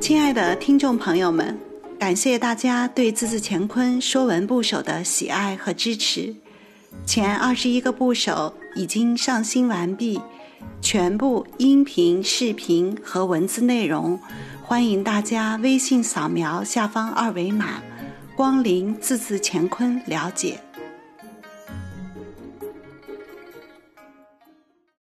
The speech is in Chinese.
亲爱的听众朋友们，感谢大家对字字乾坤说文部首的喜爱和支持。前二十一个部首已经上新完毕，全部音频、视频和文字内容，欢迎大家微信扫描下方二维码，光临字字乾坤了解。